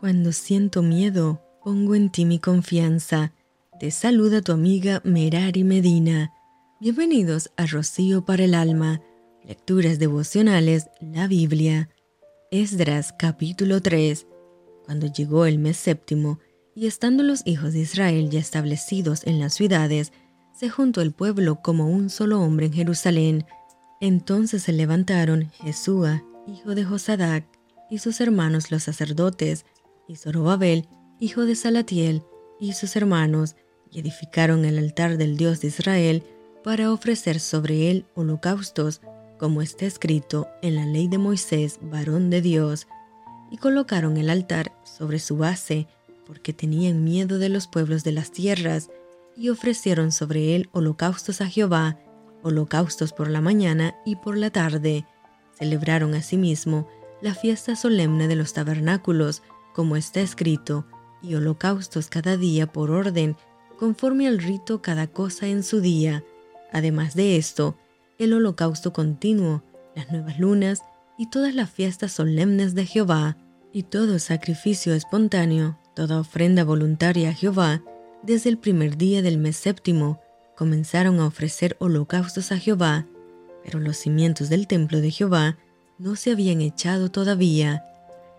Cuando siento miedo, pongo en ti mi confianza. Te saluda tu amiga Merari Medina. Bienvenidos a Rocío para el Alma, Lecturas Devocionales, la Biblia. Esdras capítulo 3. Cuando llegó el mes séptimo, y estando los hijos de Israel ya establecidos en las ciudades, se juntó el pueblo como un solo hombre en Jerusalén. Entonces se levantaron Jesúa, hijo de Josadac, y sus hermanos los sacerdotes, y Zorobabel, hijo de Salatiel, y sus hermanos, y edificaron el altar del Dios de Israel para ofrecer sobre él holocaustos, como está escrito en la ley de Moisés, varón de Dios, y colocaron el altar sobre su base, porque tenían miedo de los pueblos de las tierras, y ofrecieron sobre él holocaustos a Jehová, holocaustos por la mañana y por la tarde. Celebraron asimismo la fiesta solemne de los tabernáculos, como está escrito, y holocaustos cada día por orden, conforme al rito cada cosa en su día. Además de esto, el holocausto continuo, las nuevas lunas y todas las fiestas solemnes de Jehová, y todo sacrificio espontáneo, toda ofrenda voluntaria a Jehová, desde el primer día del mes séptimo, comenzaron a ofrecer holocaustos a Jehová, pero los cimientos del templo de Jehová no se habían echado todavía,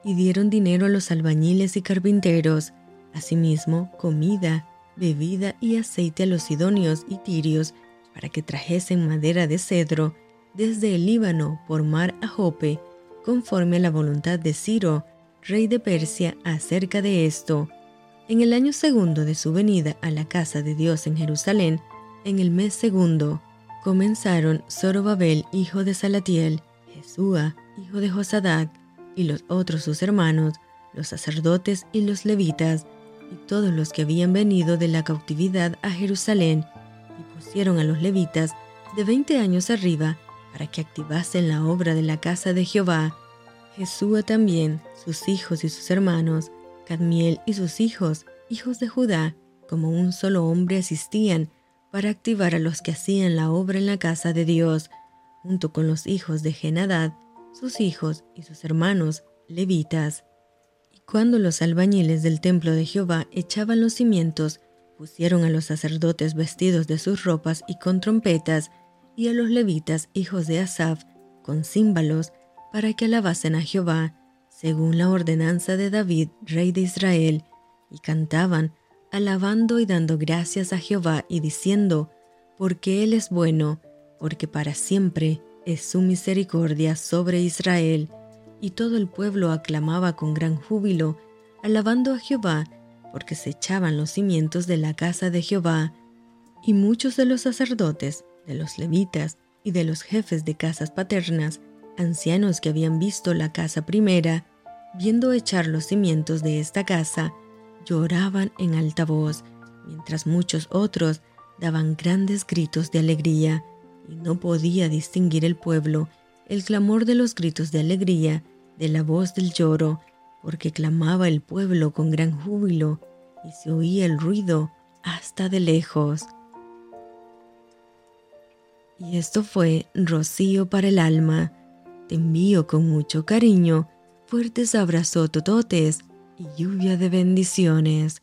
y dieron dinero a los albañiles y carpinteros, asimismo comida, bebida y aceite a los sidonios y tirios para que trajesen madera de cedro desde el Líbano por mar a Jope, conforme a la voluntad de Ciro, rey de Persia, acerca de esto. En el año segundo de su venida a la casa de Dios en Jerusalén, en el mes segundo, comenzaron Zorobabel, hijo de Salatiel, Jesúa, hijo de Josadac, y los otros sus hermanos, los sacerdotes y los levitas, y todos los que habían venido de la cautividad a Jerusalén, y pusieron a los levitas de veinte años arriba para que activasen la obra de la casa de Jehová. Jesúa también, sus hijos y sus hermanos, Cadmiel y sus hijos, hijos de Judá, como un solo hombre asistían para activar a los que hacían la obra en la casa de Dios, junto con los hijos de Genadad, sus hijos y sus hermanos, levitas. Y cuando los albañiles del templo de Jehová echaban los cimientos, pusieron a los sacerdotes vestidos de sus ropas y con trompetas, y a los levitas, hijos de Asaf, con címbalos, para que alabasen a Jehová, según la ordenanza de David, rey de Israel, y cantaban, alabando y dando gracias a Jehová y diciendo, porque Él es bueno, porque para siempre es su misericordia sobre Israel. Y todo el pueblo aclamaba con gran júbilo, alabando a Jehová, porque se echaban los cimientos de la casa de Jehová. Y muchos de los sacerdotes, de los levitas y de los jefes de casas paternas, ancianos que habían visto la casa primera, viendo echar los cimientos de esta casa, lloraban en alta voz, mientras muchos otros daban grandes gritos de alegría y no podía distinguir el pueblo el clamor de los gritos de alegría de la voz del lloro, porque clamaba el pueblo con gran júbilo y se oía el ruido hasta de lejos. Y esto fue Rocío para el alma. Te envío con mucho cariño, fuertes abrazos tototes y lluvia de bendiciones.